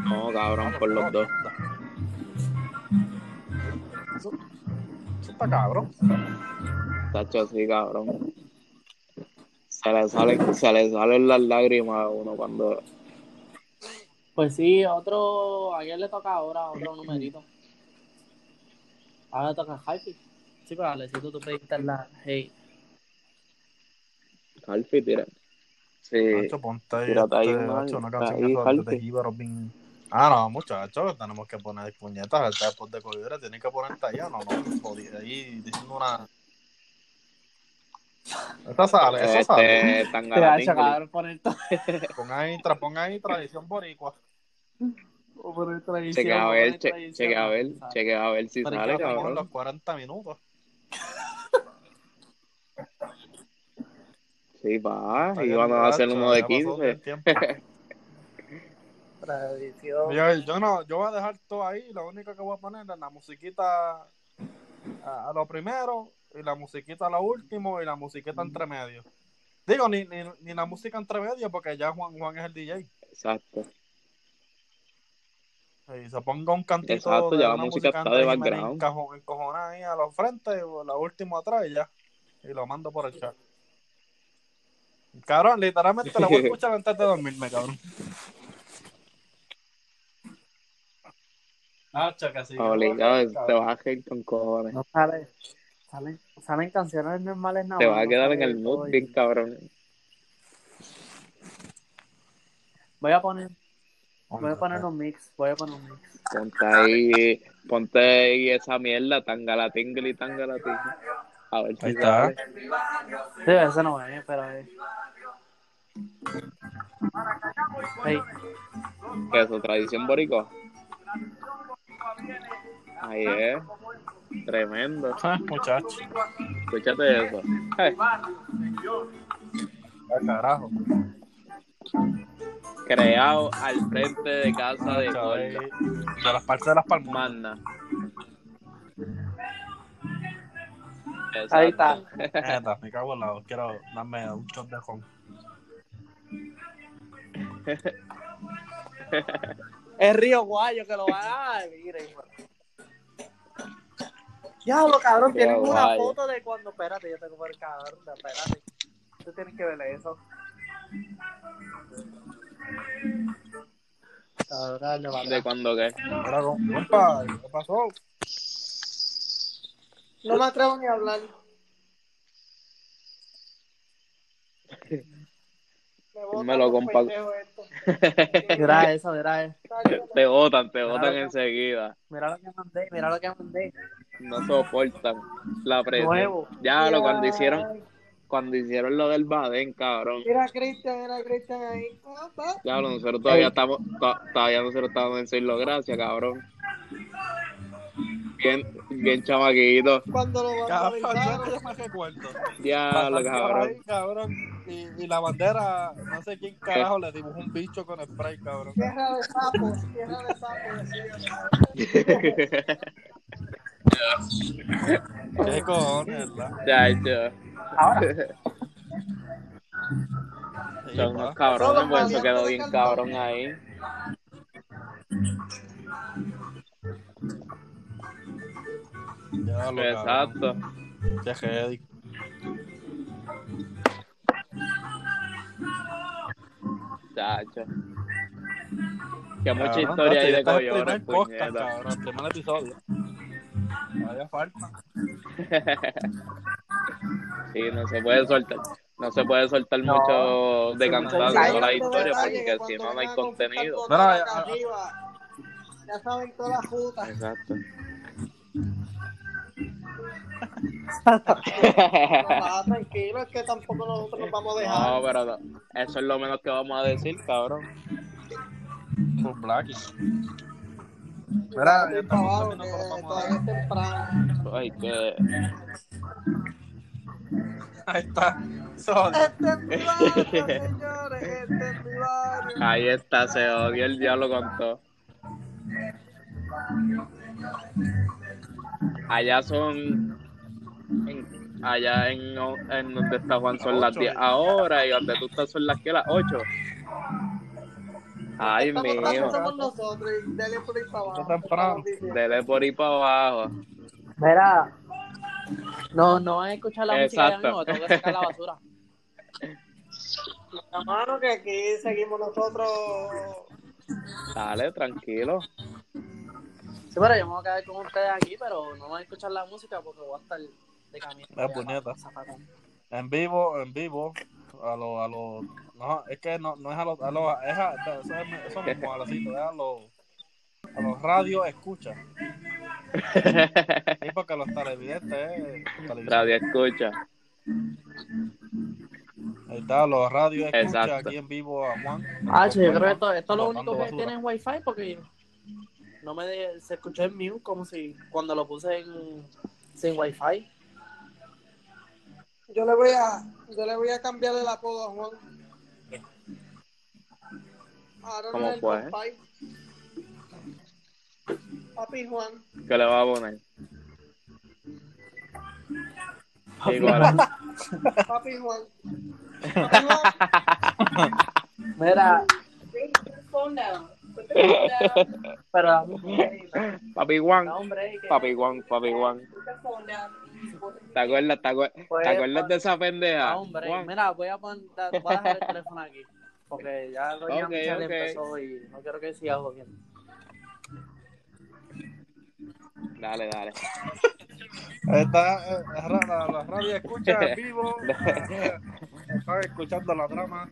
No, cabrón, por los dos. Eso, eso está cabrón. Tacho, así, cabrón. Se le, salen, se le salen las lágrimas a uno cuando. Pues sí, otro. Ayer le toca ahora otro numerito. Ahora le toca a Hype. Sí, pero Alecito, tú pediste la. Hey. Alfie, tira. Sí. Nacho, ponte ahí, tírate ahí Nacho, una canción de bien- Ah, no, muchachos, tenemos que poner puñetas hasta después de coger, tienen que ponerte allá, no, no, jodida, ahí diciendo una... Esta sale, esa sale. Este, Te va a Tangaratingli. chacar poner todo. Pon ahí, tra- pon ahí tradición boricua. o poner tradición, Cheque a poner ver, che- cheque a ver, cheque a ver si Pero sale, cabrón. los 40 minutos. Sí, va. Y van a hacer uno de ya pasó 15. Tradición. Yo, yo no, yo voy a dejar todo ahí, lo único que voy a poner es la musiquita a, a lo primero, y la musiquita a lo último, y la musiquita entre medio. Digo, ni, ni, ni la música entre medio, porque ya Juan, Juan es el DJ. Exacto. Y se ponga un cantito Exacto, de ya la música está de background. encajo- encojonada ahí a los frentes, y la última atrás y ya. Y lo mando por el chat. Cabrón, literalmente lo voy a escuchar antes de dormirme, cabrón. Ah, chaca, sí. Obligado, te vas a caer con cojones. No sale. Salen, salen canciones normales nada Te vas a no quedar sale en el mood y- bien cabrón. Voy a poner, voy a poner un mix, voy a poner un mix. Ponte ahí, ponte ahí esa mierda, tangalatingli, tangalatingli. A ver si Ahí está. sale. Sí, ese no es, pero es. Hey, ¿Qué es eso? ¿Tradición boricua? Ahí es. Tremendo. Ah, muchacho. Escúchate eso. Eh, Ah, carajo. creado al frente de casa de Gorda. De las partes de las palmas. Manda. ahí está. Neta, me cago en la Quiero darme un shot de ron. Es Río Guayo que lo va a dar. Mire, hijo. Diablo, cabrón, Río tienen una foto de cuando. Espérate, yo tengo por el cabrón. Espérate. Tú tienes que ver eso. Cabrón, ¿De cuándo qué? Compa, ¿qué pasó? No me atrevo ni a hablar. Me los compa. Mira eso, mira eso. Te botan, te botan enseguida. Mira lo que mandé, mira lo que mandé. no soportan la presión. Ya lo cuando hicieron, cuando hicieron lo del Baden, cabrón. Mira a Cristian, mira a Cristian ahí. Ah. Ya nosotros todavía estamos, to- todavía nosotros estamos en Seis Gracias, cabrón. Bien, bien chamaquito. Cuando lo vandalizaron. yo me recuerdo. Pasando por cabrón. ahí, cabrón. Y, y la bandera, no sé quién carajo le dibujó un bicho con spray, cabrón. Tierra de sapos, tierra de sapos. ¿Qué cojones, verdad? Ya, ya. Sí, Son unos cabrones, pues eso quedó bien cabrón ahí. Ya lo. Exacto. Qué heavy. Chacho. Que mucha Cabrón, historia hay de este es el coyones, primer podcast, cabrón, primer episodio. Vaya falta. Sí, no se puede soltar. No se puede soltar No. mucho de cantar toda la historia porque que si no, no hay contenido. arriba, Ya saben todas las putas. Exacto. Ah, tranquilo, es que tampoco nosotros nos vamos a dejar. No, pero no. eso es lo menos que vamos a decir, cabrón. Por Blackie. Mira, todavía es temprano. Ay, que. Ahí está. Sorry. Este es barrio, señores, este es mi barrio. Ahí está, se odia el diablo con todo. Allá son. En- allá en, en donde está Juan son las Ocho. 10 ahora y donde tú estás son las que las 8. Ay, mío. nosotros y dale por ahí para abajo. Dele por ahí para abajo. Mira. No, no van a escuchar la música ya Exacto. mismo, tengo que sacar la basura. La mano que aquí seguimos nosotros. Dale, tranquilo. Sí, pero yo me voy a quedar con ustedes aquí, pero no van a escuchar la música porque voy a estar de camino. Puñeta. En vivo, en vivo. A los, a los, no, es que no, no es a los, a los, es a, eso, es, eso mismo, a los, es a los, a los radios escucha. Sí, porque los televidentes, eh, televisión. Radio escucha. Ahí está, los radios escucha Exacto. aquí en vivo a Juan. Ah, yo creo que esto, esto es lo único que basura. tiene wifi porque no me de- se escuchó en mute como si cuando lo puse en, sin wifi. Yo le voy a, yo le voy a cambiar el apodo a Juan. Ahora ¿Cómo no es el fue? Papi Juan. ¿Qué le va a poner? Igual. Papi Juan. Papi Juan. Mira, the phone down. pero Papi Juan. Papi Juan, papi Juan. ¿Te acuerdas, te acuer- Pues, ¿te acuerdas de esa pendeja? un break. Juan? Mira, voy a, poner, voy a dejar el teléfono aquí porque ya Doña Ok, Michelle ok. empezó y no quiero que siga jodiendo. Dale, dale. Ahí está, eh, la, la, la radio escucha en vivo. eh, Están escuchando la trama.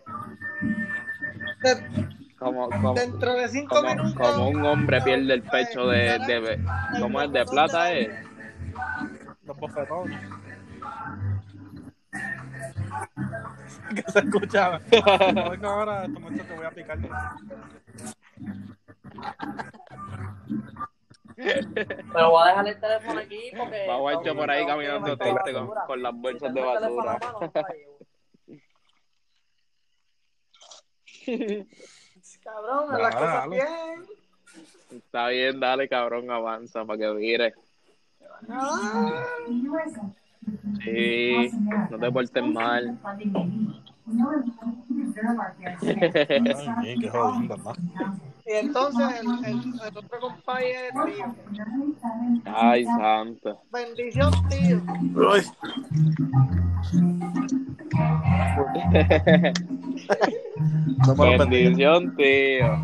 De- Como, como, dentro de cinco como, minutos. como un hombre pierde el pecho de, de, ¿cómo es? De plata es. Los bofetones. que se escuchaba. Ahora, muchacho te voy a picar. Pero voy a dejar el teléfono aquí porque. Va Juancho por ahí caminando triste con, con las Si bolsas de basura. Cabrón, las cosas bien. Está bien, dale, cabrón, avanza para que vire. Sí, no te portes mal. Y entonces el, el, el otro compay es tío. Ay, santo. Bendición, tío. Uy, no me lo perdí. Bendición, tío.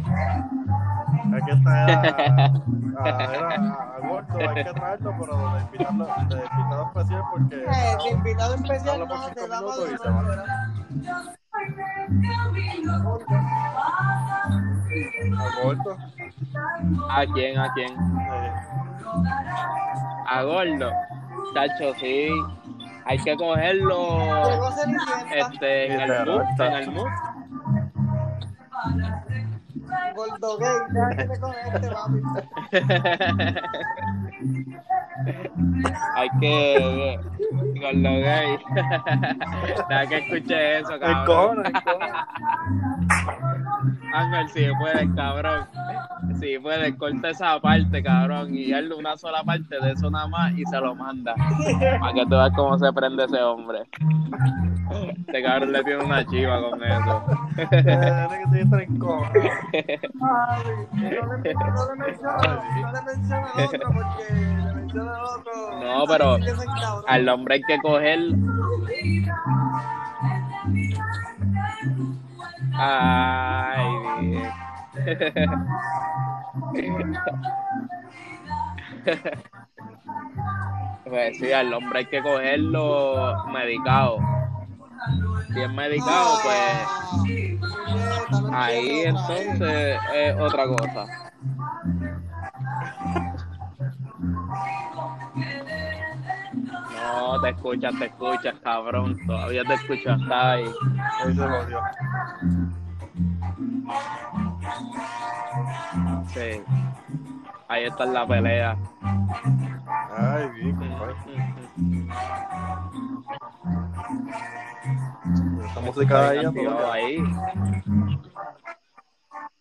Hay que traer a, a, era a Gordo, hay que traerlo, pero de invitado, de invitado especial porque Eh, de invitado especial por no, te damos de a Gordo. ¿A quién? ¿A quién? Eh, A Gordo. Tacho, sí. Hay que cogerlo este, en el mood, en el mood. Gordo gay, ya que te coge este papi. Hay que. Gordo gay. Deja que escuche eso, el cabrón. cojones, el cojones. Ángel, si puedes, cabrón. Si puedes, corta esa parte, cabrón, y hazle una sola parte de eso nada más y se lo manda. Para que tú veas cómo se prende ese hombre. Este cabrón le tiene una chiva con eso. No le, le menciona, le al otro porque le menciona al otro. No, pero. Al hombre hay que coger. Ay, bien. Pues sí, al hombre hay que cogerlo medicado. Bien medicado, pues Ah, ahí entonces es otra cosa. No, te escuchas, te escuchas, cabrón. Todavía te escuchas, está ahí. Sí. Ahí está la pelea. Ay, bien, compadre. Esta música de ella Tío, todavía. ahí.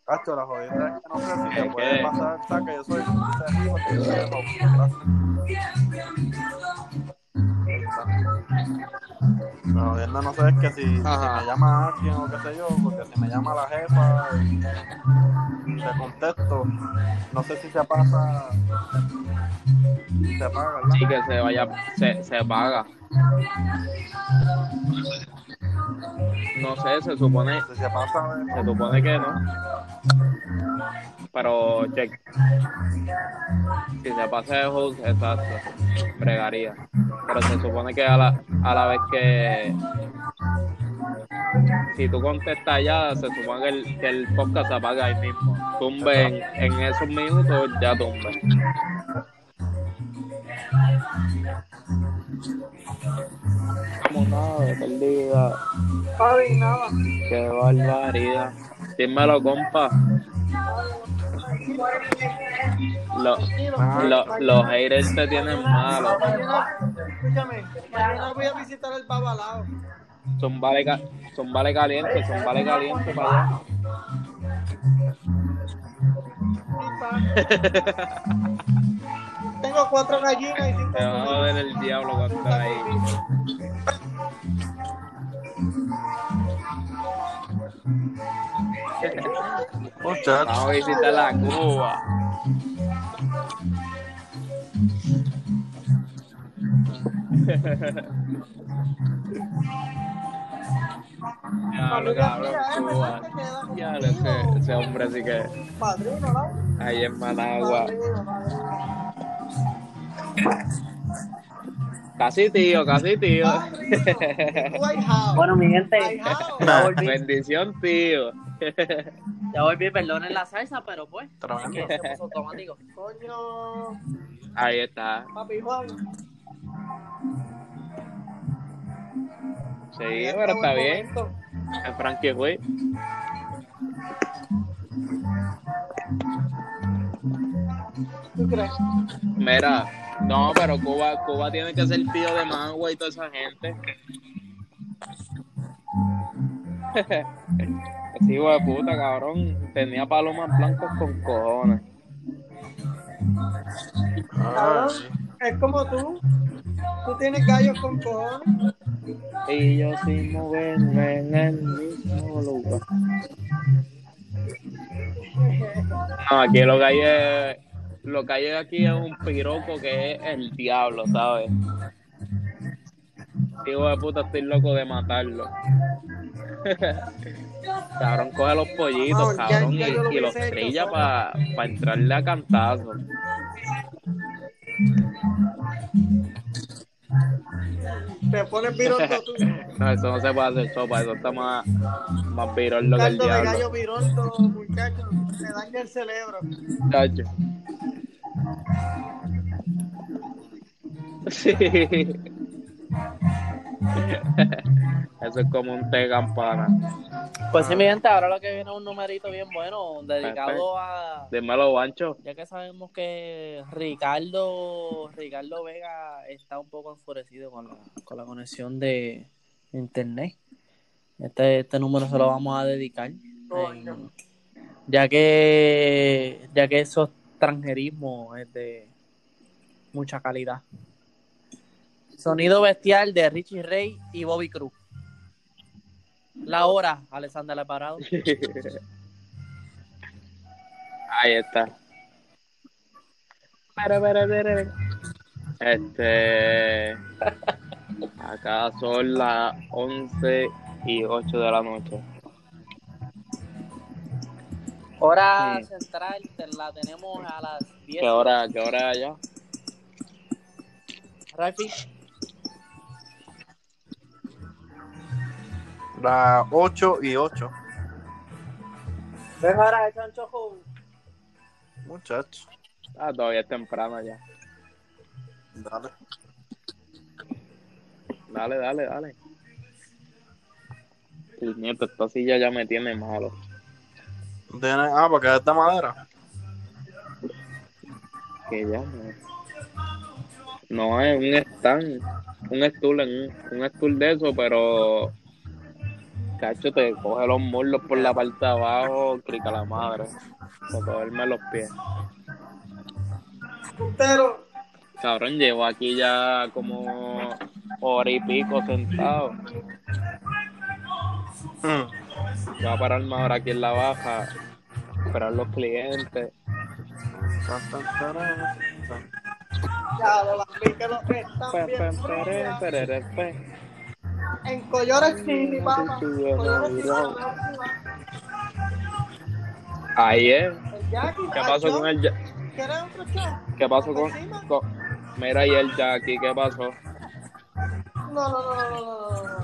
Cacho, la jodida es que no sé si te puede pasar, que yo soy arriba, que yo soy La jodienda no sé es que si, me llama alguien o qué sé yo, porque si me llama la jefa y, le contesto, no sé si se pasa, se apaga, ¿verdad? Sí, que se vaya, se, se paga. No sé, se supone, se pasa, se supone que no. Pero, check. Si se pasa de host, exacto. Bregaría. Pero se supone que a la, a la vez que. Si tú contestas ya, se supone que el, que el podcast se apaga ahí mismo. Tumbe en, en esos minutos, ya tumbe. Como nada, perdida. Nada. Qué barbaridad. Dímelo, compa. Los, los, los haters te tienen malo. Escúchame, mañana voy a visitar el babalao. Son vale, son vale caliente, son vale caliente para allá. Tengo cuatro gallinas y cinco Te va a joder el diablo cuando estás ahí. Muchachos. Vamos a visitar la Cuba. Ya lo cabrón, Cuba. Ya lo ese, ese hombre así que Padrino, ¿no? ahí en Managua. Padrino, padrino. Casi tío, casi tío. Bueno, mi gente, ya volví, Bendición, tío. ya volví, perdonen la salsa, pero pues, que se puso automático. Coño, Ahí está. papi Juan. Sí, Ya pero está bien. El Frankie fue. ¿Tú crees? Mira, no, pero Cuba, Cuba tiene que ser tío de Mangua y toda esa gente. Ese hijo de puta, cabrón. Tenía palomas blancas con cojones. Cabrón, es como tú. Tú tienes gallos con cojones. Y yo sin moverme en el mismo lugar. No, aquí lo que hay es, lo que hay aquí es un piroco que es el diablo, ¿sabes? Hijo de puta, estoy loco de matarlo. cabrón, coge los pollitos, cabrón, ya y, yo lo y los trilla para entrarle a cantazo. Te pones virondo tú. No, eso no se puede hacer sopa, eso está más, más pirolo que el diablo. gallo virondo, muchachos. Te daña el cerebro. Sí. Eso es como un té de campana. Pues sí, mi gente, ahora lo que viene es un numerito bien bueno, dedicado a... Dímelo, Bancho. Ya que sabemos que Ricardo Ricardo Vega está un poco enfurecido con la, con la conexión de internet. Este, este número se lo vamos a dedicar. en- ya que ya que eso extranjerismo es de mucha calidad. Sonido bestial de Richie Ray y Bobby Cruz. La hora, Alexander Leparado. Ahí está. Este. Acá son las 11 y 8 de la noche. Hora Sí. central te la tenemos a las 10. ¿Qué hora, qué hora allá? Rafi, Las 8 y 8. ves ahora el chanchojo. Muchachos. Ah, todavía es temprano ya. Dale. Dale, dale, dale. El nieto, esta silla ya me tiene malo. Tiene- Ah, porque es de madera. Que ya no. No es un stand, un stool, en un, un stool de eso, pero. Cacho, te coge los muslos por la parte de abajo, crica la madre. Para cogerme los pies. Pero, Cabrón, llevo aquí ya como hora y pico sentado. Mm. Voy a pararme ahora aquí en la baja, esperar los clientes. En Collores sí, papá. Ahí es. ¿Qué pasó con el Jackie? ¿Qué pasó con, con... Mira, y el Jackie? ¿Qué pasó? No, no, no, no, no.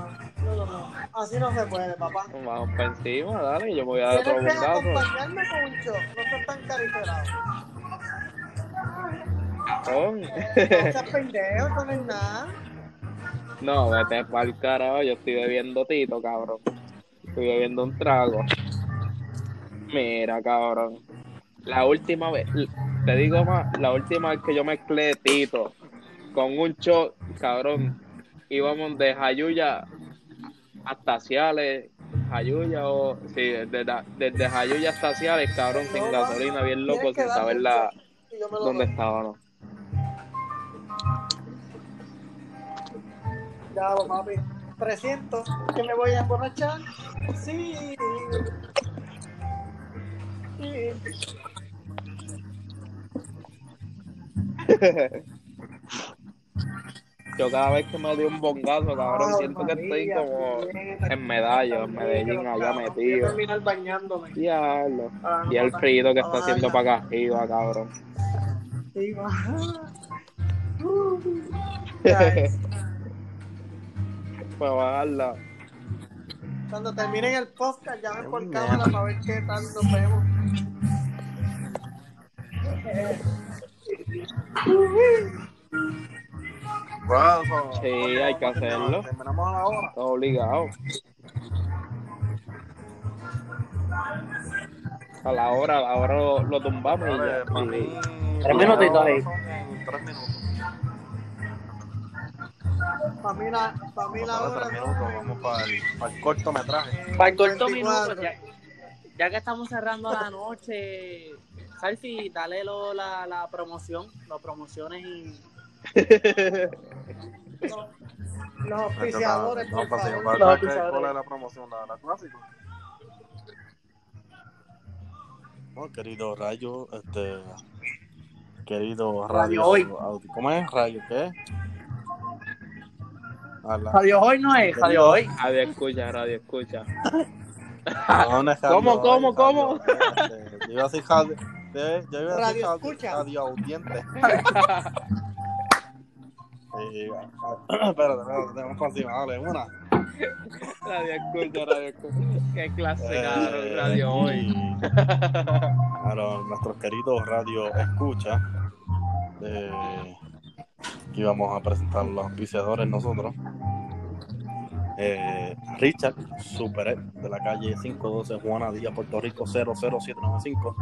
Así no se puede, papá. Vamos para encima, dale, yo me voy a dar otro que acompañarme con un shot. No seas tan caricerado. Cabrón. No seas pendejo, no es nada. No, vete pa'l carajo, yo estoy bebiendo tito, cabrón. Estoy bebiendo un trago. Mira, cabrón. La última vez, te digo más, la última vez que yo mezclé tito con un shot, cabrón, íbamos de Jayuya hasta Ciales, Jayuya o, sí, desde, desde Jayuya hasta Ciales, cabrón, sin gasolina, bien loco, sin saber la, dónde doy. estábamos. Ya, papi. 300. ¿Que me voy a emborrachar? Sí. Sí. Yo cada vez que me doy un bongazo, cabrón, siento que estoy como en medallo, en Medellín, allá Voy a metido. terminar bañándome. Diablo. Ah, Y el frío que está haciendo para acá arriba, cabrón. Sí, Para bajarla. Cuando terminen el podcast, llamen por cámara para ver qué tal nos vemos. Bueno, eso- Sí, hay que hacerlo. Terminamos a la hora. Está obligado. A la hora, a la hora lo, lo tumbamos y ya. Y- mí, Tres minutitos ahí. Tres minutos. Para mí la, pa' mí la hora tres minutos. Vamos para el, para el cortometraje. Para el corto 24. minuto, ya, ya que estamos cerrando la noche, Salfi, dale lo- la, la promoción, las promociones y Los auspiciadores, No, por para favor. para- Los para- auspiciadores. ¿Cuál es la promoción? ¿La, la clásica? No, querido Rayo, este. Querido Radio. Radio Hoy. ¿Cómo es? Radio, ¿qué? La- Radio Hoy no es, Radio Hoy. Radio escucha, radio escucha. No, no es Radio ¿Cómo, Hoy, cómo, Radio cómo? Este, Yo iba a decir radio. Yo yo iba a decir Radio radio, escucha. radio audiente. Sí. Espérate, espérate, tenemos para encima, dale, una. Radio escucha, radio escucha. Qué clase, Eh, radio hoy. nuestros queridos radio escucha. Eh, aquí vamos a presentar los auspiciadores nosotros. Eh, Richard Superet de la calle 512 Juana Díaz, Puerto Rico 00795.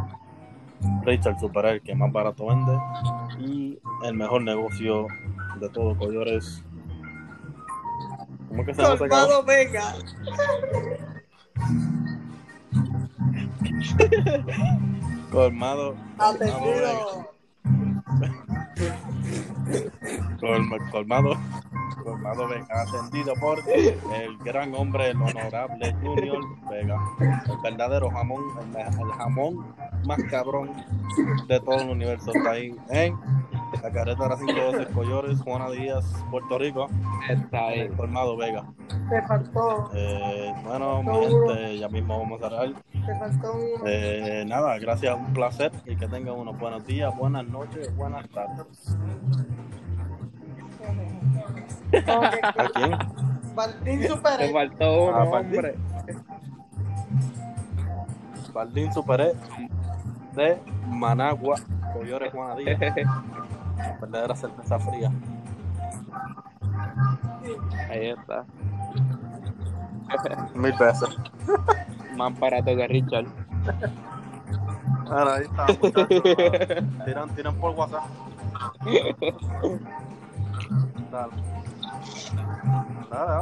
Richard Superet, que más barato vende y el mejor negocio de todo Collores. ¿Cómo que se llama? Colmado Vega. Colmado. Colmado. Atendido. Colma- colmado, colmado Vega, atendido por el gran hombre, el honorable Junior Vega, el verdadero jamón, el, jamón más cabrón de todo el universo. Está ahí en la carretera 512 Collores, Juana Díaz, Puerto Rico, Está ahí. el colmado Vega. Te faltó. Eh, bueno, mi gente, ya mismo vamos a cerrar. Te faltó uno. Eh, nada, gracias, un placer y que tengan unos buenos días, buenas noches, buenas tardes. ¿A quién? Martín Te Super. faltó uno, Ah, hombre. Baldín Superé de Managua, Collores Juana Díaz, verdadera cerveza fría. Ahí está. Mil veces. Más barato que Richard. Ahora ahí está, muchachos. Tiran, tiran por WhatsApp. Dale. Dale,